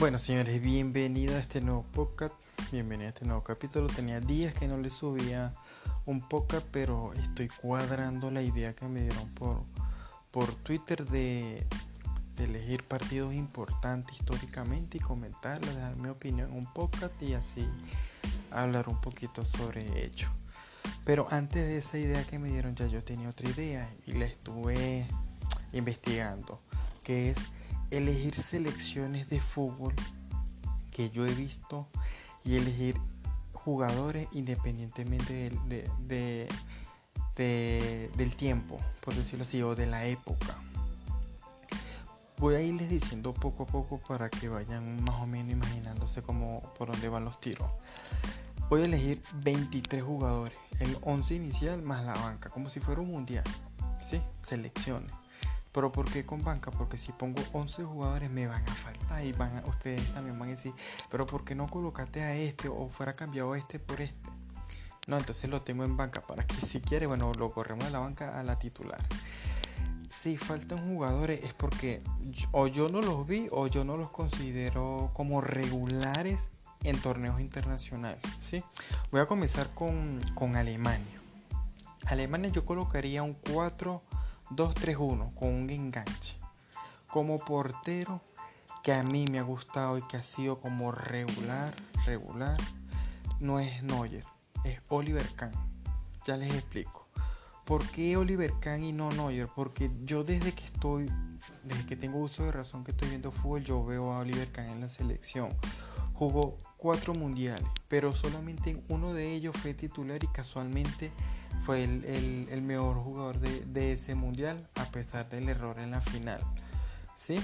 Bueno, señores, bienvenido a este nuevo podcast. Bienvenido a este nuevo capítulo. Tenía días que no le subía un podcast, pero estoy cuadrando la idea que me dieron por, por Twitter de, elegir partidos importantes históricamente y comentarlos, dar mi opinión en un podcast y así hablar un poquito sobre ello. Pero antes de esa idea que me dieron, ya yo tenía otra idea y la estuve investigando, que es elegir selecciones de fútbol que yo he visto y elegir jugadores independientemente del, tiempo, por decirlo así, o de la época. Voy a irles diciendo poco a poco para que vayan más o menos imaginándose cómo, por dónde van los tiros. Voy a elegir 23 jugadores, el 11 inicial más la banca, como si fuera un mundial. ¿Sí? Selecciones. Pero ¿por qué con banca? Porque si pongo 11 jugadores me van a faltar y van a, ustedes también van a decir, pero ¿por qué no colocaste a este o fuera cambiado este por este? No, entonces lo tengo en banca para que si quiere, bueno, lo corremos de la banca a la titular. Si faltan jugadores es porque o yo no los vi o yo no los considero como regulares en torneos internacionales. ¿sí? Voy a comenzar con, con Alemania. Alemania yo colocaría un 4 2-3-1 con un enganche. Como portero que a mí me ha gustado y que ha sido como regular, regular, no es Neuer, es Oliver Kahn. Ya les explico. ¿Por qué Oliver Kahn y no Neuer? Porque yo desde que estoy, desde que tengo uso de razón que estoy viendo fútbol, yo veo a Oliver Kahn en la selección. Jugó cuatro mundiales, pero solamente en uno de ellos fue titular y casualmente fue el, mejor jugador de, ese mundial a pesar del error en la final. ¿sí?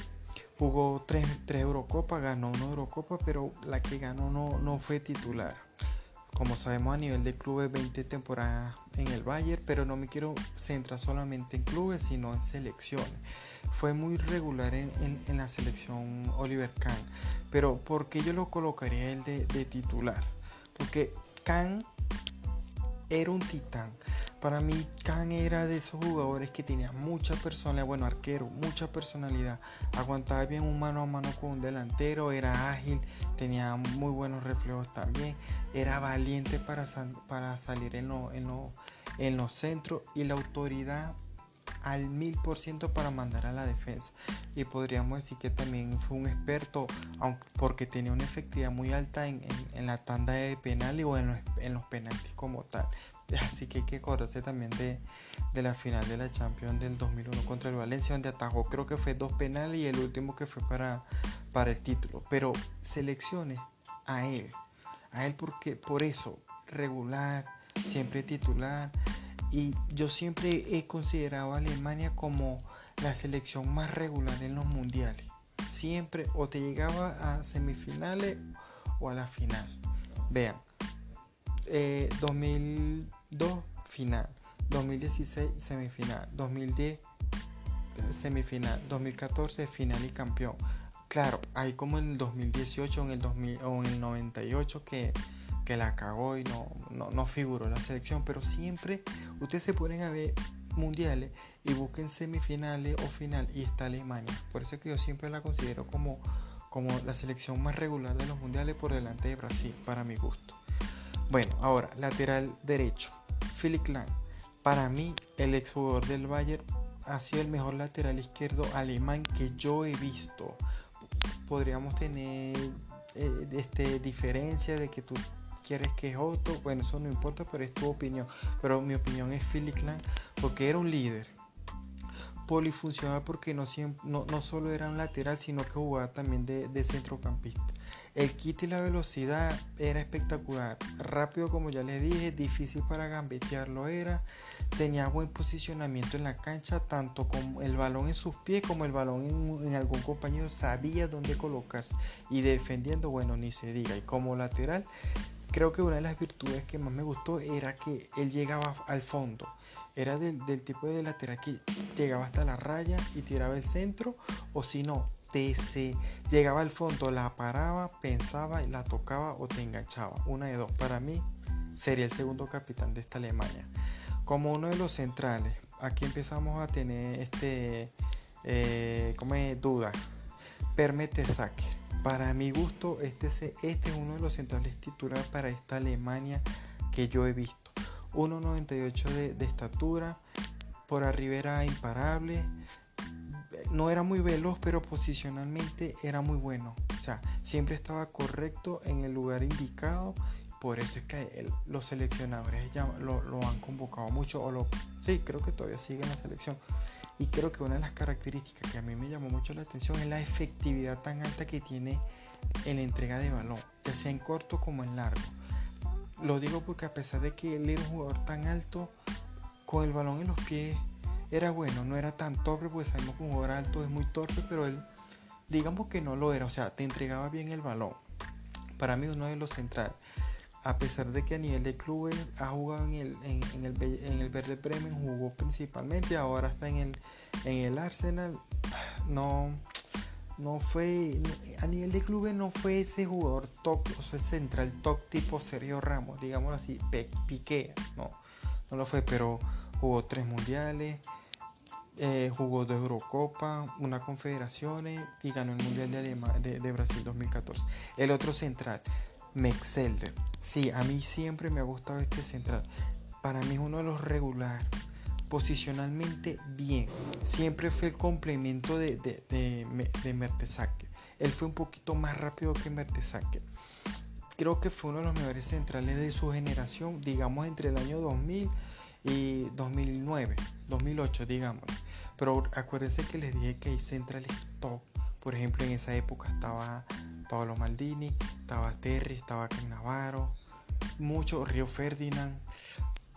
Jugó tres, Eurocopas, ganó una Eurocopa, pero la que ganó no, no fue titular. Como sabemos a nivel de clubes 20 temporadas en el Bayern, pero no me quiero centrar solamente en clubes, sino en selecciones. Fue muy regular en, la selección Oliver Kahn. Pero ¿por qué yo lo colocaría él de, de titular? Porque Kahn era un titán. Para mí, Khan era de esos jugadores que tenía mucha personalidad, bueno, arquero, mucha personalidad. Aguantaba bien un mano a mano con un delantero, era ágil, tenía muy buenos reflejos también, era valiente para, para salir en, en los centros y la autoridad al mil por ciento para mandar a la defensa. Y podríamos decir que también fue un experto, aunque, porque tenía una efectividad muy alta en, la tanda de penales o en los, en penaltis como tal. Así que hay que acordarse también de, la final de la Champions del 2001 contra el Valencia, donde atajó creo que fue dos penales y el último que fue para, para el título. Pero selecciones a él, a él porque por eso, regular, siempre titular y yo siempre he considerado a Alemania como la selección más regular en los mundiales. Siempre o te llegaba a semifinales o a la final. Vean, 2002 eh, final, 2016 semifinal, 2010 semifinal, 2014 final y campeón. Claro, hay como en el 2018 en el 2000, o en el 98 que que la cagó y no, no, figuró en la selección, pero siempre ustedes se ponen a ver mundiales y busquen semifinales o final y está Alemania. Por eso es que yo siempre la considero como, como la selección más regular de los mundiales por delante de Brasil, para mi gusto. Bueno, ahora, lateral derecho. Philip Lang. Para mí, el exjugador del Bayern ha sido el mejor lateral izquierdo alemán que yo he visto. Podríamos tener eh, este, diferencia de que tú quieres que es otro, bueno, eso no importa, pero es tu opinión. Pero mi opinión es Philip Lang porque era un líder. Polifuncional porque no, no, solo era un lateral, sino que jugaba también de, centrocampista. El kit y la velocidad era espectacular. Rápido, como ya les dije, difícil para gambetearlo era. Tenía buen posicionamiento en la cancha, tanto con el balón en sus pies como el balón en, en algún compañero. Sabía dónde colocarse. Y defendiendo, bueno, ni se diga. Y como lateral, creo que una de las virtudes que más me gustó era que él llegaba al fondo. Era del, tipo de lateral que llegaba hasta la raya y tiraba el centro, o si no, se llegaba al fondo, la paraba, pensaba la tocaba o te enganchaba. Una de dos. Para mí sería el segundo capitán de esta Alemania. Como uno de los centrales, aquí empezamos a tener este, eh, como duda. Permite saque Para mi gusto, este, este es uno de los centrales titulares para esta Alemania que yo he visto. 1,98 de, de estatura, por arriba era imparable, no era muy veloz, pero posicionalmente era muy bueno. O sea, siempre estaba correcto en el lugar indicado. Por eso es que los seleccionadores ya lo, han convocado mucho. O lo, sí, creo que todavía sigue en la selección. Y creo que una de las características que a mí me llamó mucho la atención es la efectividad tan alta que tiene en la entrega de balón, ya sea en corto como en largo. Lo digo porque a pesar de que él era un jugador tan alto, con el balón en los pies era bueno, no era tan torpe, pues sabemos que un jugador alto es muy torpe, pero él, digamos que no lo era, o sea, te entregaba bien el balón. Para mí, uno de los centrales, a pesar de que a nivel de clubes ha jugado en el, en, el, en el Verde Bremen, jugó principalmente, ahora está en el, en el Arsenal, no, no fue, a nivel de clubes no fue ese jugador top, o sea, central top tipo Sergio Ramos, digamos así, Piqué, no, no lo fue, pero jugó tres mundiales, eh, jugó dos Eurocopa, una Confederaciones y ganó el Mundial de, de, Brasil 2014. El otro central, Mexelder. Sí, a mí siempre me ha gustado este central. Para mí es uno de los regulares. Posicionalmente bien. Siempre fue el complemento de, de, de, Mertesacker. Él fue un poquito más rápido que Mertesacker. Creo que fue uno de los mejores centrales de su generación, digamos entre el año 2000 y 2009, 2008, digamos. Pero acuérdense que les dije que hay centrales top. Por ejemplo, en esa época estaba Pablo Maldini, estaba Terry, estaba Navarro, muchos Río Ferdinand,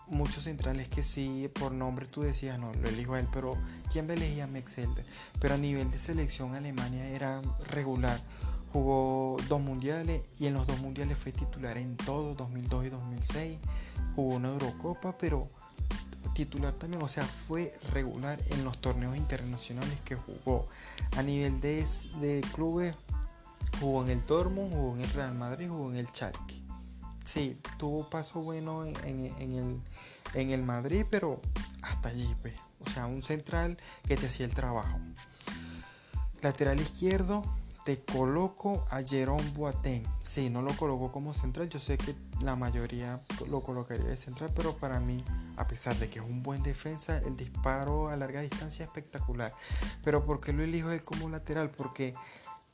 muchos centrales que sí, por nombre tú decías, no, lo elijo a él, pero ¿quién me elegía Mexelder? Pero a nivel de selección Alemania era regular. Jugó dos mundiales y en los dos mundiales fue titular en todo, 2002 y 2006. Jugó una Eurocopa, pero titular también, o sea, fue regular en los torneos internacionales que jugó. A nivel de, de clubes, jugó en el Dortmund, jugó en el Real Madrid, jugó en el Schalke. Sí, tuvo paso bueno en, el, en el Madrid, pero hasta allí, pues. O sea, un central que te hacía el trabajo. Lateral izquierdo, te coloco a Jerome Boateng. Sí, no lo coloco como central. Yo sé que la mayoría lo colocaría de central, pero para mí, a pesar de que es un buen defensa, el disparo a larga distancia es espectacular. Pero ¿por qué lo elijo él como lateral? Porque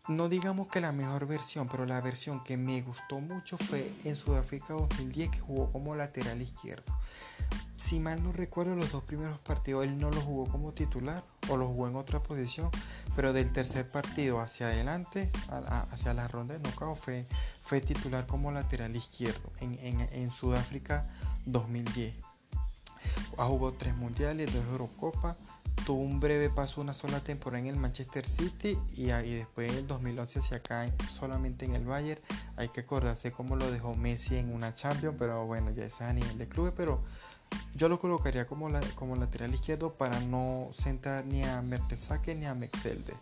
no digamos que la mejor versión, pero la versión que me gustó mucho fue en Sudáfrica 2010 que jugó como lateral izquierdo. Si mal no recuerdo los dos primeros partidos él no lo jugó como titular o lo jugó en otra posición, pero del tercer partido hacia adelante, hacia la ronda de knockout fue, fue titular como lateral izquierdo en, en Sudáfrica 2010. Ha tres mundiales, dos Eurocopas, tuvo un breve paso una sola temporada en el Manchester City y, después en el 2011 hacia acá solamente en el Bayern. Hay que acordarse cómo lo dejó Messi en una Champions, pero bueno, ya es a nivel de clubes, pero yo lo colocaría como, como lateral izquierdo para no sentar ni a Mertesacker ni a Mexelde.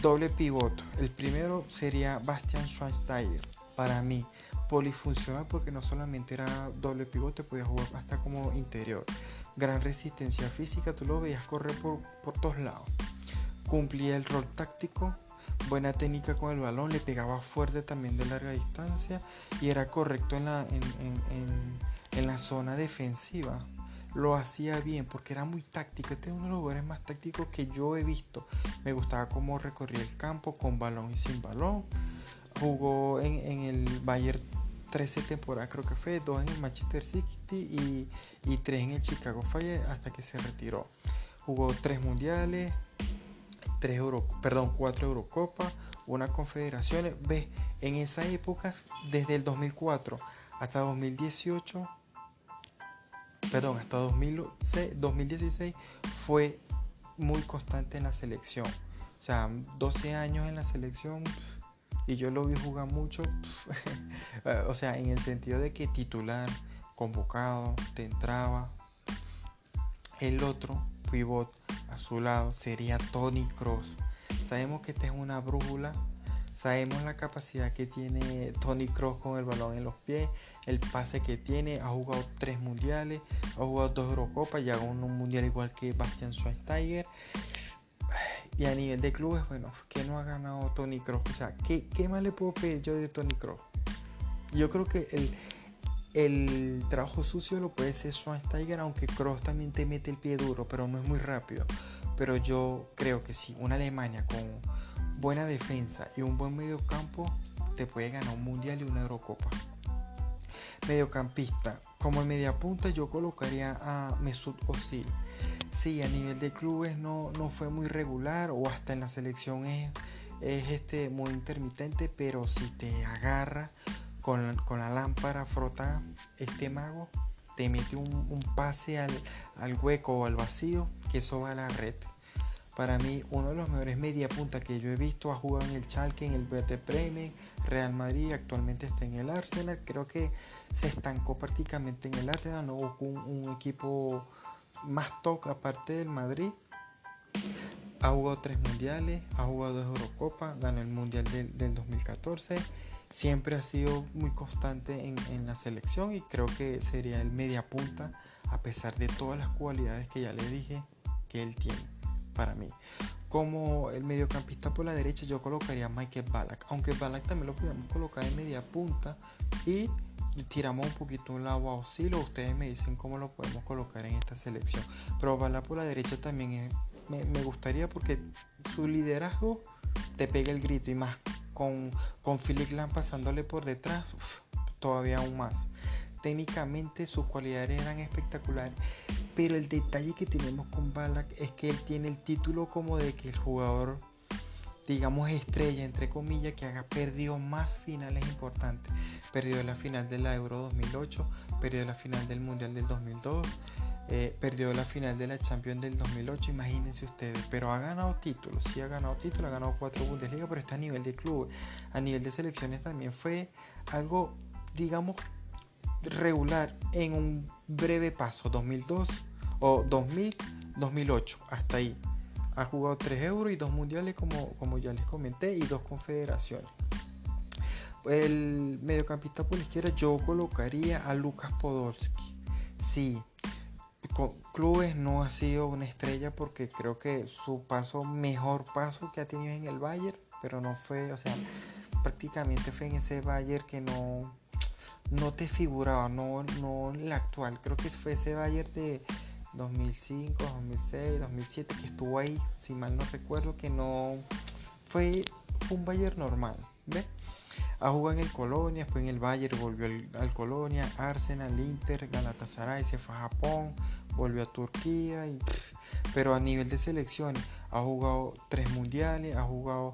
Doble pivote. El primero sería Bastian Schweinsteiger. Para mí, polifuncional porque no solamente era doble pivote, podía jugar hasta como interior gran resistencia física, tú lo veías correr por, todos lados. Cumplía el rol táctico, buena técnica con el balón, le pegaba fuerte también de larga distancia y era correcto en la, en, la zona defensiva. Lo hacía bien porque era muy táctico. Este es uno de los jugadores más tácticos que yo he visto. Me gustaba cómo recorría el campo con balón y sin balón. Jugó en, en el Bayern 13 temporadas creo que fue, 2 en el Manchester City y, 3 en el Chicago Fire hasta que se retiró. Jugó 3 mundiales, 3 Euro, perdón, 4 Eurocopas, una confederaciones. Ve, en esa época, desde el 2004 hasta 2018, perdón, hasta 2016 fue muy constante en la selección. O sea, 12 años en la selección y yo lo vi jugar mucho, o sea, en el sentido de que titular, convocado, te entraba. El otro pivot a su lado sería Tony Cross. Sabemos que esta es una brújula, sabemos la capacidad que tiene Tony Cross con el balón en los pies, el pase que tiene, ha jugado tres mundiales, ha jugado dos Eurocopas, ya un mundial igual que Bastian Schweinsteiger Y a nivel de clubes, bueno, ¿qué no ha ganado Tony Kroos? O sea, ¿qué, ¿qué, más le puedo pedir yo de Tony Kroos? Yo creo que el, el trabajo sucio lo puede ser Schweinsteiger, aunque Kroos también te mete el pie duro, pero no es muy rápido. Pero yo creo que sí, una Alemania con buena defensa y un buen medio campo te puede ganar un mundial y una Eurocopa. Mediocampista, como en media punta yo colocaría a Mesut Özil. Sí, a nivel de clubes no, no fue muy regular o hasta en la selección es, es este, muy intermitente, pero si te agarra con, la lámpara frotada, este mago te mete un, pase al, al, hueco o al vacío, que eso va a la red. Para mí, uno de los mejores media punta que yo he visto ha jugado en el Chalke, en el Verde Bremen, Real Madrid, actualmente está en el Arsenal. Creo que se estancó prácticamente en el Arsenal, no hubo un, equipo más top aparte del Madrid. Ha jugado tres mundiales, ha jugado dos Eurocopas, ganó el mundial del, del 2014 siempre ha sido muy constante en, la selección y creo que sería el media punta a pesar de todas las cualidades que ya le dije que él tiene para mí. Como el mediocampista por la derecha yo colocaría a Michael Ballack, aunque Ballack también lo podemos colocar en media punta y tiramos un poquito un lado a Osilo, ustedes me dicen cómo lo podemos colocar en esta selección. Pero Ballack por la derecha también me, me gustaría porque su liderazgo te pega el grito y más con, con Philip Lam pasándole por detrás, todavía aún más. Técnicamente sus cualidades eran espectaculares, pero el detalle que tenemos con Balak es que él tiene el título como de que el jugador, digamos estrella, entre comillas, que haga perdido más finales importantes. Perdió la final de la Euro 2008, perdió la final del Mundial del 2002 eh, perdió la final de la Champions del 2008, imagínense ustedes, pero ha ganado títulos, sí ha ganado títulos, ha ganado cuatro Bundesliga, pero está a nivel de club, a nivel de selecciones también fue algo, digamos, regular en un breve paso, 2002 o 2000, 2008, hasta ahí. Ha jugado tres euros y dos mundiales, como, como ya les comenté, y dos confederaciones. El mediocampista por la izquierda yo colocaría a Lucas Podolski. Sí, clubes no ha sido una estrella porque creo que su paso, mejor paso que ha tenido en el Bayern, pero no fue, o sea, prácticamente fue en ese Bayern que no, no te figuraba, no, no el actual. Creo que fue ese Bayern de 2005, 2006, 2007 que estuvo ahí, si mal no recuerdo, que no fue, un Bayern normal, ¿ves? Ha jugado en el Colonia, después en el Bayern, volvió al, Colonia, Arsenal, Inter, Galatasaray, se fue a Japón, volvió a Turquía, y, pero a nivel de selecciones ha jugado tres mundiales, ha jugado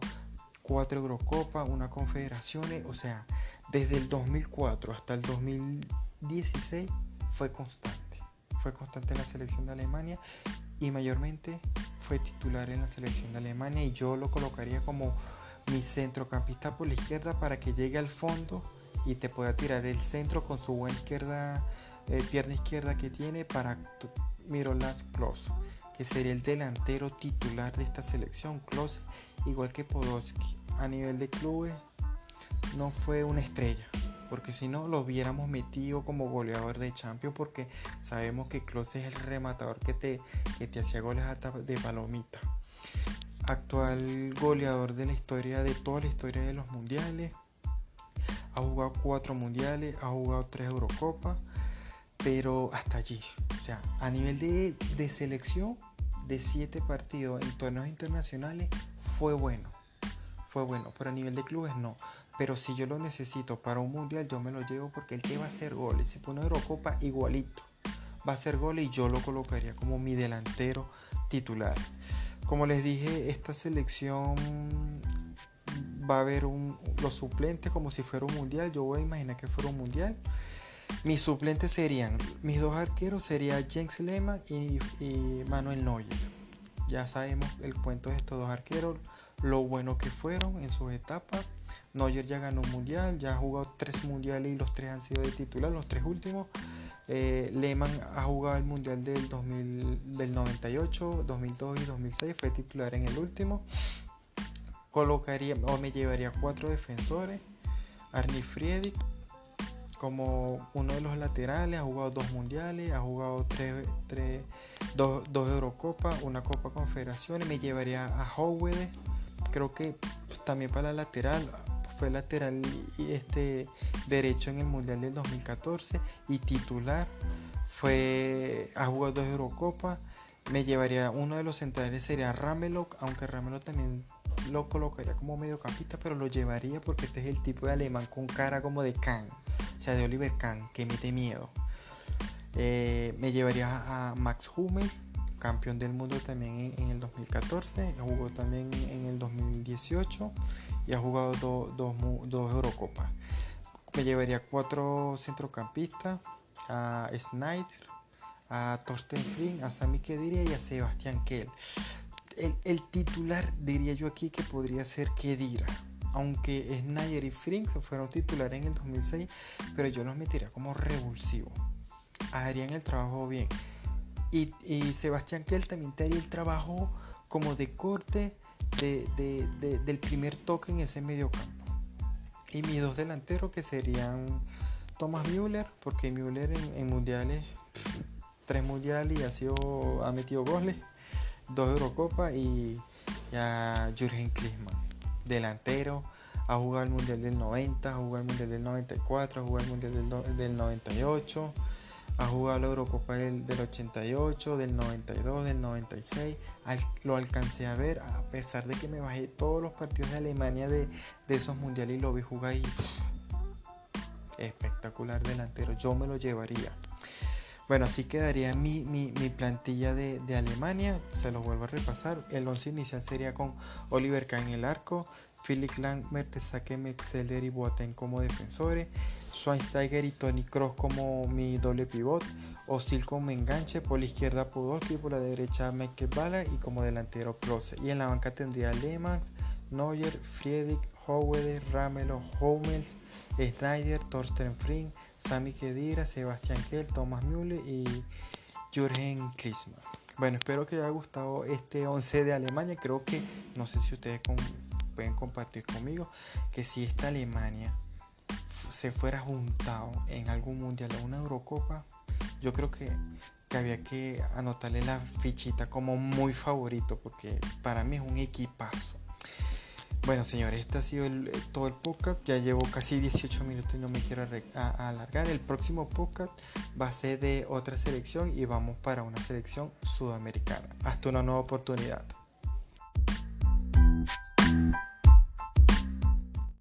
cuatro Eurocopas, una confederaciones, o sea, desde el 2004 hasta el 2016 fue constante, fue constante en la selección de Alemania y mayormente fue titular en la selección de Alemania y yo lo colocaría como mi centrocampista por la izquierda para que llegue al fondo y te pueda tirar el centro con su buena izquierda, eh, pierna izquierda que tiene para Mirolas Klose, que sería el delantero titular de esta selección. Klose, igual que Podolski, a nivel de clubes no fue una estrella, porque si no lo hubiéramos metido como goleador de Champions, porque sabemos que Klose es el rematador que te, que te hacía goles de palomita actual goleador de la historia, de toda la historia de los mundiales. Ha jugado cuatro mundiales, ha jugado tres Eurocopas, pero hasta allí. O sea, a nivel de, de selección de siete partidos en torneos internacionales fue bueno. Fue bueno, pero a nivel de clubes no. Pero si yo lo necesito para un mundial, yo me lo llevo porque el que va a hacer goles. Si pone Eurocopa, igualito. Va a hacer goles y yo lo colocaría como mi delantero titular. Como les dije, esta selección va a haber los suplentes como si fuera un mundial. Yo voy a imaginar que fuera un mundial. Mis suplentes serían, mis dos arqueros serían Jens Lehmann y, Manuel Neuer. Ya sabemos el cuento de estos dos arqueros, lo bueno que fueron en sus etapas. Neuer ya ganó un mundial, ya ha jugado tres mundiales y los tres han sido de titular, los tres últimos. Eh, Lehmann ha jugado el Mundial del, 2000, del 98, 2002 y 2006, fue titular en el último. Colocaría o me llevaría cuatro defensores. Arnie Friedrich como uno de los laterales, ha jugado dos mundiales, ha jugado tres, tres dos, dos Eurocopas, una Copa Confederaciones, me llevaría a Howard, creo que también para la lateral, fue lateral este derecho en el Mundial del 2014 y titular, fue, ha jugado dos Eurocopas, me llevaría uno de los centrales sería Ramelok, aunque Ramelok también lo colocaría como mediocampista, pero lo llevaría porque este es el tipo de alemán con cara como de Kahn, o sea, de Oliver Kahn, que mete miedo. Eh, me llevaría a Max Hummel, campeón del mundo también en, el 2014, jugó también en el 2018 y ha jugado dos Eurocopas. Me llevaría cuatro centrocampistas, a Snyder, a Torsten Flynn, a Sami Khedira y a Sebastián Kell el, titular diría yo aquí que podría ser Kedira. Aunque Snyder y Frink fueron titulares en el 2006, pero yo los metería como revulsivo. Harían el trabajo bien. Y, Sebastián Kell también te haría el trabajo como de corte del primer toque en ese medio campo. Y mis dos delanteros que serían Thomas Müller, porque Müller en, mundiales, tres mundiales y ha, sido, ha metido goles dos Eurocopas y ya Jürgen Klinsmann, delantero, ha jugado el Mundial del 90, ha jugado el Mundial del 94, ha jugado el Mundial del, 98, ha jugado la Eurocopa del, 88, del 92, del 96. lo alcancé a ver a pesar de que me bajé todos los partidos de Alemania de, esos mundiales y lo vi jugar y espectacular delantero. Yo me lo llevaría. Bueno, así quedaría mi, plantilla de, Alemania. Se los vuelvo a repasar. El 11 inicial sería con Oliver Kahn en el arco, Philip Lang, Mertesacker, Metzeler y Boateng como defensores, Schweinsteiger y Tony Cross como mi doble pivot, Osil como enganche, por la izquierda Podolski, por la derecha Bala y como delantero Klose. Y en la banca tendría Lehmann, Neuer, Friedrich, Howard, Ramelo, Hummels, Schneider, Thorsten Frink, Sami Khedira, Sebastián Kell, Thomas Müller y Jürgen Klinsmann. Bueno, espero que haya gustado este 11 de Alemania. Creo que, no sé si ustedes pueden compartir conmigo, que si esta Alemania se fuera juntado en algún mundial o una Eurocopa, yo creo que, que había que anotarle la fichita como muy favorito, porque para mí es un equipazo. Bueno, señores, este ha sido eh, todo el podcast. Ya llevo casi 18 minutos y no me quiero alargar. El próximo podcast va a ser de otra selección y vamos para una selección sudamericana. Hasta una nueva oportunidad.